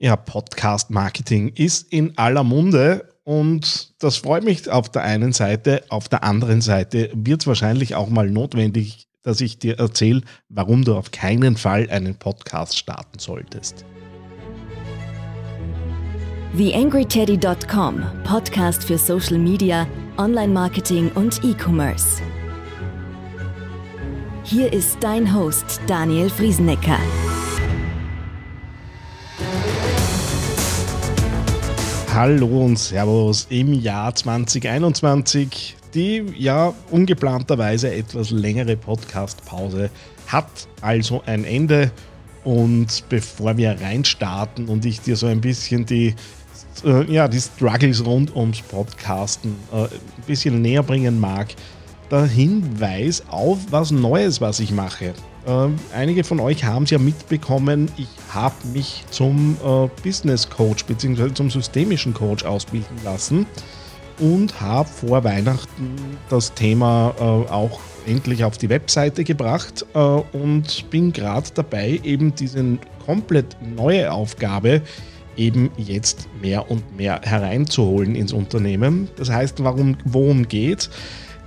Ja, Podcast-Marketing ist in aller Munde und das freut mich auf der einen Seite. Auf der anderen Seite wird es wahrscheinlich auch mal notwendig, dass ich dir erzähle, warum du auf keinen Fall einen Podcast starten solltest. TheAngryTeddy.com, Podcast für Social Media, Online-Marketing und E-Commerce. Hier ist dein Host Daniel Friesenecker. Hallo und Servus im Jahr 2021. Die ja ungeplanterweise etwas längere Podcast-Pause hat also ein Ende. Und bevor wir reinstarten und ich dir so ein bisschen die, äh, ja, die Struggles rund ums Podcasten äh, ein bisschen näher bringen mag, der Hinweis auf was Neues, was ich mache. Äh, einige von euch haben es ja mitbekommen, ich habe mich zum äh, Business Coach bzw. zum systemischen Coach ausbilden lassen und habe vor Weihnachten das Thema äh, auch endlich auf die Webseite gebracht äh, und bin gerade dabei, eben diese komplett neue Aufgabe eben jetzt mehr und mehr hereinzuholen ins Unternehmen. Das heißt, warum, worum geht?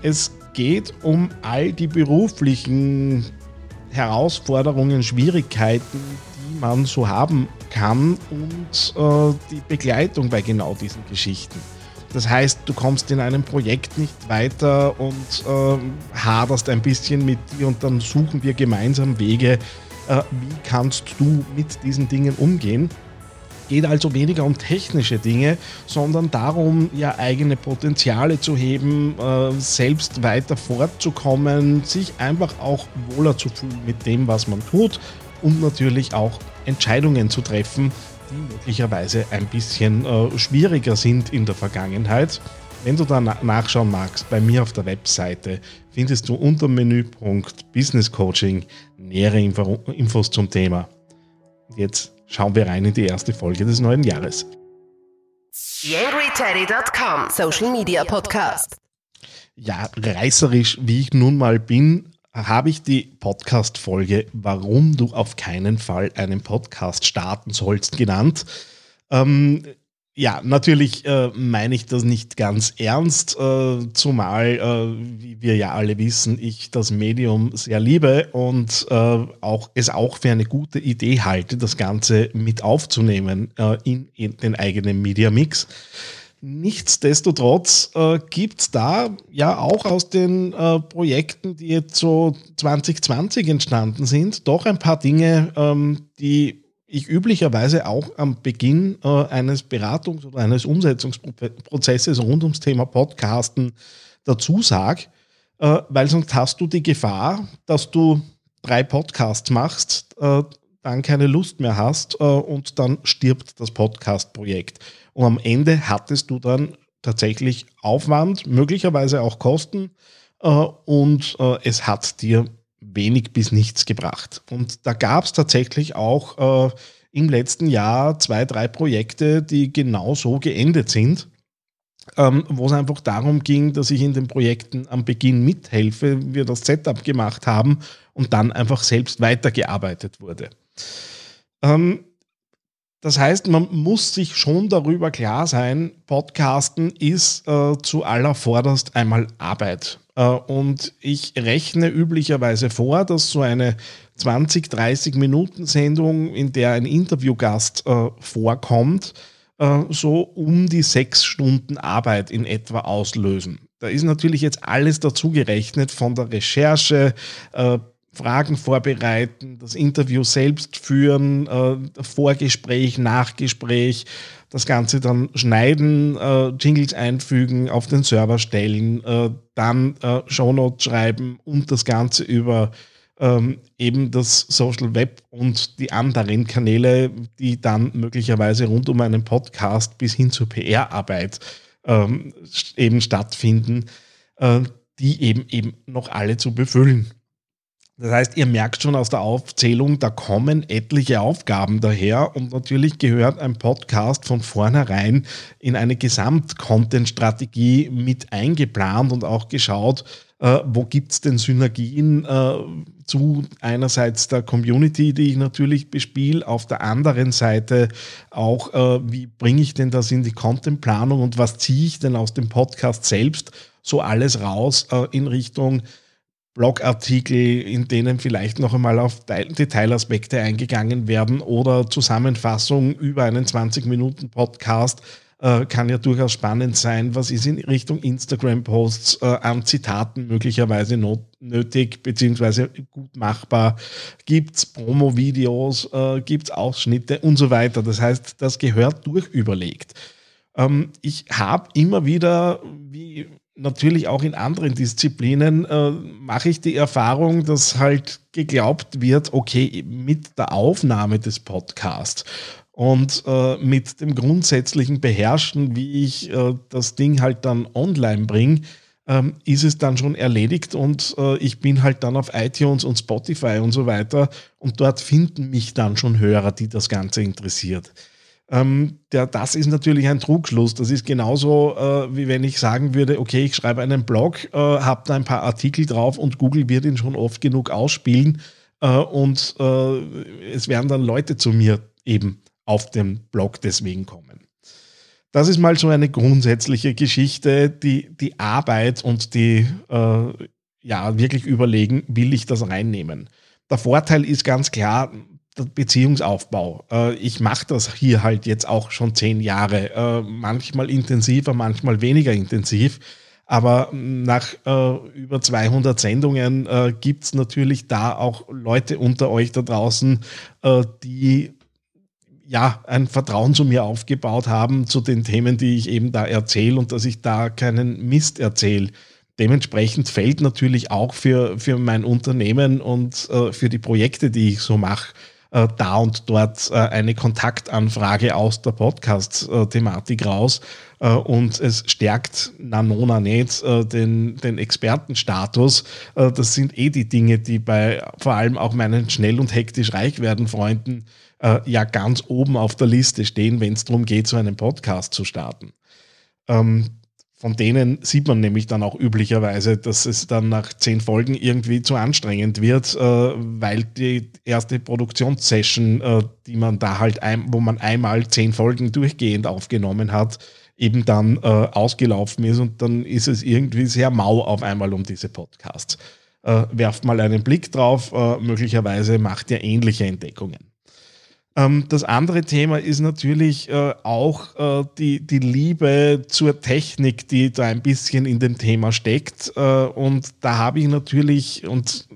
Es geht um all die beruflichen Herausforderungen, Schwierigkeiten, die man so haben kann und äh, die Begleitung bei genau diesen Geschichten. Das heißt, du kommst in einem Projekt nicht weiter und äh, haderst ein bisschen mit dir und dann suchen wir gemeinsam Wege, äh, wie kannst du mit diesen Dingen umgehen geht also weniger um technische Dinge, sondern darum, ja eigene Potenziale zu heben, äh, selbst weiter fortzukommen, sich einfach auch wohler zu fühlen mit dem, was man tut und natürlich auch Entscheidungen zu treffen, die möglicherweise ein bisschen äh, schwieriger sind in der Vergangenheit. Wenn du da nachschauen magst, bei mir auf der Webseite findest du unter Menüpunkt Business Coaching nähere Infos zum Thema. Jetzt schauen wir rein in die erste Folge des neuen Jahres. YangryTeddy.com Social Media Podcast. Ja, reißerisch wie ich nun mal bin, habe ich die Podcast-Folge Warum du auf keinen Fall einen Podcast starten sollst genannt. Ähm, ja, natürlich äh, meine ich das nicht ganz ernst, äh, zumal, äh, wie wir ja alle wissen, ich das Medium sehr liebe und äh, auch, es auch für eine gute Idee halte, das Ganze mit aufzunehmen äh, in, in, den eigenen Media Mix. Nichtsdestotrotz äh, gibt es da ja auch aus den Projekten, die jetzt so 2020 entstanden sind, doch ein paar Dinge, ähm, die ich üblicherweise auch am Beginn äh, eines Beratungs- oder eines Umsetzungsprozesses rund ums Thema Podcasten dazu sage, äh, weil sonst hast du die Gefahr, dass du drei Podcasts machst, äh, dann keine Lust mehr hast äh, und dann stirbt das Podcast-Projekt. Und am Ende hattest du dann tatsächlich Aufwand, möglicherweise auch Kosten äh, und äh, es hat dir wenig bis nichts gebracht. Und da gab es tatsächlich auch äh, im letzten Jahr zwei, drei Projekte, die genau so geendet sind, ähm, wo es einfach darum ging, dass ich in den Projekten am Beginn mithelfe, wir das Setup gemacht haben und dann einfach selbst weitergearbeitet wurde. Ähm, das heißt, man muss sich schon darüber klar sein, Podcasten ist äh, zu allervorderst einmal Arbeit. Äh, und ich rechne üblicherweise vor, dass so eine 20, 30 Minuten Sendung, in der ein Interviewgast äh, vorkommt, äh, so um die sechs Stunden Arbeit in etwa auslösen. Da ist natürlich jetzt alles dazu gerechnet von der Recherche, äh, Fragen vorbereiten, das Interview selbst führen, äh, Vorgespräch, Nachgespräch, das Ganze dann schneiden, äh, Jingles einfügen, auf den Server stellen, äh, dann Shownotes schreiben und das Ganze über ähm, eben das Social Web und die anderen Kanäle, die dann möglicherweise rund um einen Podcast bis hin zur PR-Arbeit ähm, eben stattfinden, die eben eben noch alle zu befüllen. Das heißt, ihr merkt schon aus der Aufzählung, da kommen etliche Aufgaben daher und natürlich gehört ein Podcast von vornherein in eine Gesamt-Content-Strategie mit eingeplant und auch geschaut, Äh, wo gibt es denn Synergien äh, zu einerseits der Community, die ich natürlich bespiele, auf der anderen Seite auch, äh, wie bringe ich denn das in die Contentplanung und was ziehe ich denn aus dem Podcast selbst so alles raus äh, in Richtung Blogartikel, in denen vielleicht noch einmal auf Detailaspekte eingegangen werden oder Zusammenfassung über einen 20-Minuten-Podcast äh, kann ja durchaus spannend sein. Was ist in Richtung Instagram-Posts äh, an Zitaten möglicherweise not nötig beziehungsweise gut machbar? Gibt es Promo-Videos, äh, gibt es Ausschnitte und so weiter. Das heißt, das gehört durchüberlegt. Ähm, ich habe immer wieder, wie natürlich auch in anderen Disziplinen, äh, mache ich die Erfahrung, dass halt geglaubt wird, okay, mit der Aufnahme des Podcasts und äh, mit dem grundsätzlichen Beherrschen, wie ich äh, das Ding halt dann online bringe, ähm, ist es dann schon erledigt und äh, ich bin halt dann auf iTunes und Spotify und so weiter und dort finden mich dann schon Hörer, die das Ganze interessiert. Ähm, der, das ist natürlich ein Trugschluss. Das ist genauso, äh, wie wenn ich sagen würde, okay, ich schreibe einen Blog, äh, habe da ein paar Artikel drauf und Google wird ihn schon oft genug ausspielen äh, und es werden dann Leute zu mir eben auf dem Blog deswegen kommen. Das ist mal so eine grundsätzliche Geschichte, die, die Arbeit und die, äh, ja, wirklich überlegen, will ich das reinnehmen. Der Vorteil ist ganz klar, Beziehungsaufbau. Äh, ich mache das hier halt jetzt auch schon zehn Jahre, äh, manchmal intensiver, manchmal weniger intensiv. Aber nach äh, über 200 Sendungen äh, gibt es natürlich da auch Leute unter euch da draußen, die ja, ein Vertrauen zu mir aufgebaut haben, zu den Themen, die ich eben da erzähle und dass ich da keinen Mist erzähle. Dementsprechend fällt natürlich auch für, für mein Unternehmen und äh, für die Projekte, die ich so mache, äh, da und dort äh, eine Kontaktanfrage aus der Podcast-Thematik raus. Äh, und es stärkt Nanona nicht äh, den, den Expertenstatus. Äh, das sind eh die Dinge, die bei vor allem auch meinen schnell und hektisch reich werden Freunden ja ganz oben auf der Liste stehen, wenn es darum geht, so einen Podcast zu starten. Ähm, von denen sieht man nämlich dann auch üblicherweise, dass es dann nach zehn Folgen irgendwie zu anstrengend wird, äh, weil die erste Produktionssession, äh, die man da halt, ein, wo man einmal zehn Folgen durchgehend aufgenommen hat, eben dann äh, ausgelaufen ist und dann ist es irgendwie sehr mau auf einmal um diese Podcasts. Äh, werft mal einen Blick drauf, äh, möglicherweise macht ihr ähnliche Entdeckungen. Ähm, das andere Thema ist natürlich äh, auch äh, die, die Liebe zur Technik, die da ein bisschen in dem Thema steckt. Äh, und da habe ich natürlich, und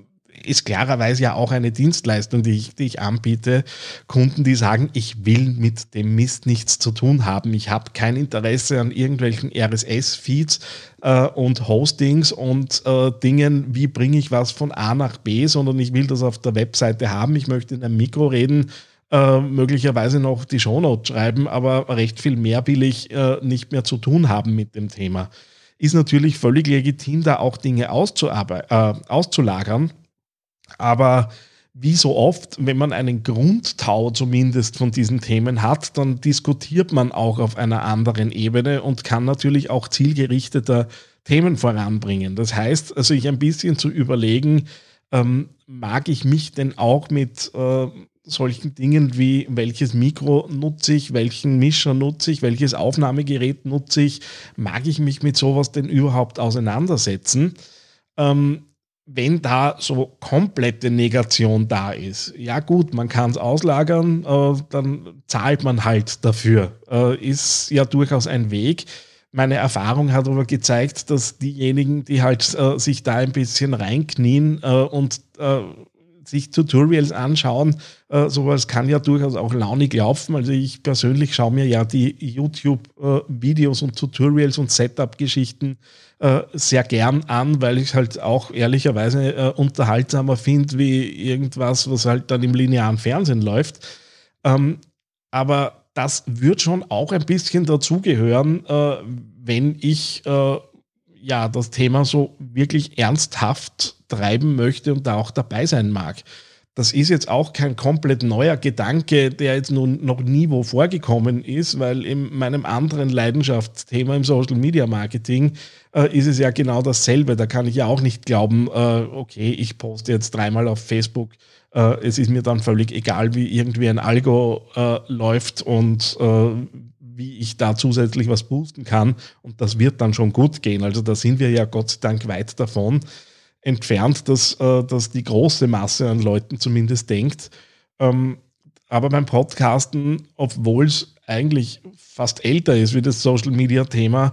ist klarerweise ja auch eine Dienstleistung, die ich, die ich anbiete, Kunden, die sagen, ich will mit dem Mist nichts zu tun haben. Ich habe kein Interesse an irgendwelchen RSS-Feeds äh, und Hostings und äh, Dingen, wie bringe ich was von A nach B, sondern ich will das auf der Webseite haben. Ich möchte in einem Mikro reden äh, möglicherweise noch die Shownote schreiben, aber recht viel mehr will ich äh, nicht mehr zu tun haben mit dem Thema. Ist natürlich völlig legitim, da auch Dinge äh, auszulagern, aber wie so oft, wenn man einen Grundtau zumindest von diesen Themen hat, dann diskutiert man auch auf einer anderen Ebene und kann natürlich auch zielgerichteter Themen voranbringen. Das heißt, also sich ein bisschen zu überlegen, ähm, mag ich mich denn auch mit äh, solchen Dingen wie welches Mikro nutze ich, welchen Mischer nutze ich, welches Aufnahmegerät nutze ich, mag ich mich mit sowas denn überhaupt auseinandersetzen? Ähm, wenn da so komplette Negation da ist, ja gut, man kann es auslagern, äh, dann zahlt man halt dafür. Äh, ist ja durchaus ein Weg. Meine Erfahrung hat aber gezeigt, dass diejenigen, die halt äh, sich da ein bisschen reinknien äh, und äh, sich Tutorials anschauen, äh, sowas kann ja durchaus auch launig laufen. Also ich persönlich schaue mir ja die YouTube-Videos äh, und Tutorials und Setup-Geschichten äh, sehr gern an, weil ich halt auch ehrlicherweise äh, unterhaltsamer finde, wie irgendwas, was halt dann im linearen Fernsehen läuft. Ähm, aber das wird schon auch ein bisschen dazugehören, äh, wenn ich äh, ja, das Thema so wirklich ernsthaft treiben möchte und da auch dabei sein mag. das ist jetzt auch kein komplett neuer Gedanke, der jetzt nun noch nie wo vorgekommen ist, weil in meinem anderen Leidenschaftsthema im Social Media Marketing äh, ist es ja genau dasselbe. Da kann ich ja auch nicht glauben, äh, okay, ich poste jetzt dreimal auf Facebook. Äh, es ist mir dann völlig egal, wie irgendwie ein Algo äh, läuft und äh, wie ich da zusätzlich was boosten kann. Und das wird dann schon gut gehen. Also da sind wir ja Gott sei Dank weit davon entfernt, dass, äh, dass die große Masse an Leuten zumindest denkt. Ähm, aber beim Podcasten, obwohl es eigentlich fast älter ist wie das Social Media Thema,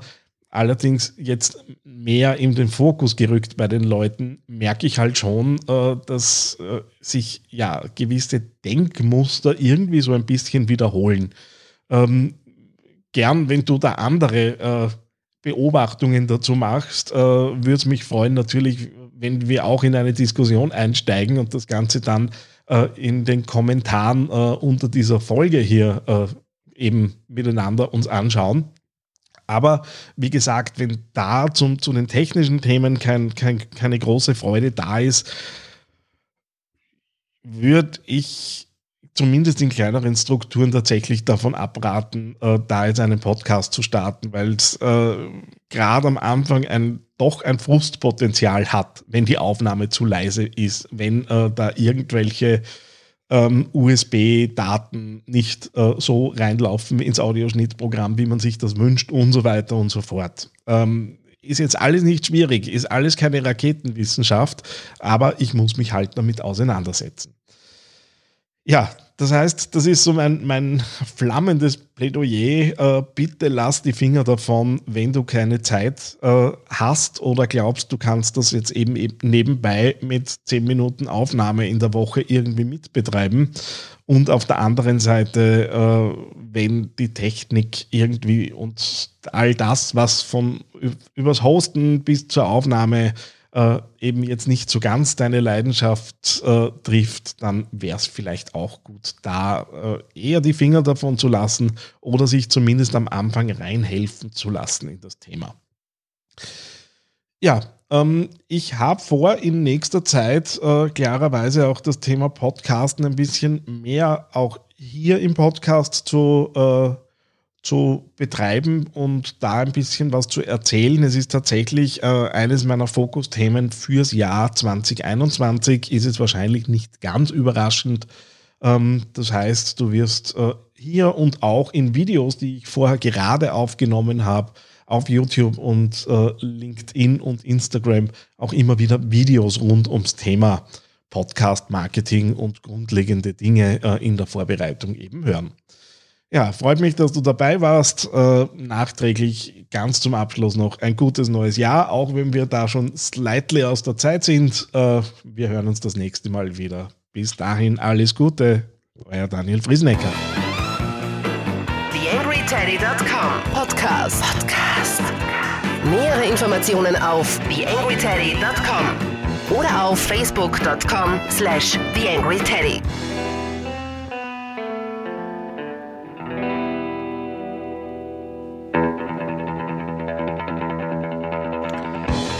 allerdings jetzt mehr in den Fokus gerückt bei den Leuten, merke ich halt schon, äh, dass äh, sich ja gewisse Denkmuster irgendwie so ein bisschen wiederholen. Ähm, gern, wenn du da andere äh, Beobachtungen dazu machst, äh, würde es mich freuen, natürlich, wenn wir auch in eine Diskussion einsteigen und das Ganze dann äh, in den Kommentaren äh, unter dieser Folge hier äh, eben miteinander uns anschauen. Aber wie gesagt, wenn da zum, zu den technischen Themen kein, kein, keine große Freude da ist, würde ich zumindest in kleineren Strukturen tatsächlich davon abraten, äh, da jetzt einen Podcast zu starten, weil es äh, gerade am Anfang ein doch ein Frustpotenzial hat, wenn die Aufnahme zu leise ist, wenn äh, da irgendwelche ähm, USB-Daten nicht äh, so reinlaufen ins Audioschnittprogramm, wie man sich das wünscht und so weiter und so fort. Ähm, ist jetzt alles nicht schwierig, ist alles keine Raketenwissenschaft, aber ich muss mich halt damit auseinandersetzen. Ja, das heißt, das ist so mein, mein flammendes Plädoyer. Äh, bitte lass die Finger davon, wenn du keine Zeit äh, hast oder glaubst, du kannst das jetzt eben, eben nebenbei mit 10 Minuten Aufnahme in der Woche irgendwie mitbetreiben. Und auf der anderen Seite, äh, wenn die Technik irgendwie und all das, was von übers Hosten bis zur Aufnahme äh, eben jetzt nicht so ganz deine Leidenschaft äh, trifft, dann wäre es vielleicht auch gut, da äh, eher die Finger davon zu lassen oder sich zumindest am Anfang reinhelfen zu lassen in das Thema. Ja, ähm, ich habe vor, in nächster Zeit äh, klarerweise auch das Thema Podcasten ein bisschen mehr auch hier im Podcast zu äh, zu betreiben und da ein bisschen was zu erzählen. Es ist tatsächlich äh, eines meiner Fokusthemen fürs Jahr 2021. Ist es wahrscheinlich nicht ganz überraschend. Ähm, das heißt, du wirst äh, hier und auch in Videos, die ich vorher gerade aufgenommen habe, auf YouTube und äh, LinkedIn und Instagram auch immer wieder Videos rund ums Thema Podcast Marketing und grundlegende Dinge äh, in der Vorbereitung eben hören. Ja, freut mich, dass du dabei warst. Äh, nachträglich ganz zum Abschluss noch ein gutes neues Jahr, auch wenn wir da schon slightly aus der Zeit sind. Äh, wir hören uns das nächste Mal wieder. Bis dahin alles Gute. Euer Daniel Friesenecker. TheAngryTeddy.com Podcast. Podcast. Nähere Informationen auf TheAngryTeddy.com oder auf Facebook.com slash TheAngryTeddy.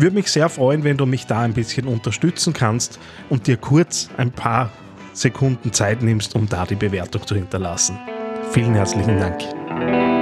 Würde mich sehr freuen, wenn du mich da ein bisschen unterstützen kannst und dir kurz ein paar Sekunden Zeit nimmst, um da die Bewertung zu hinterlassen. Vielen herzlichen Dank.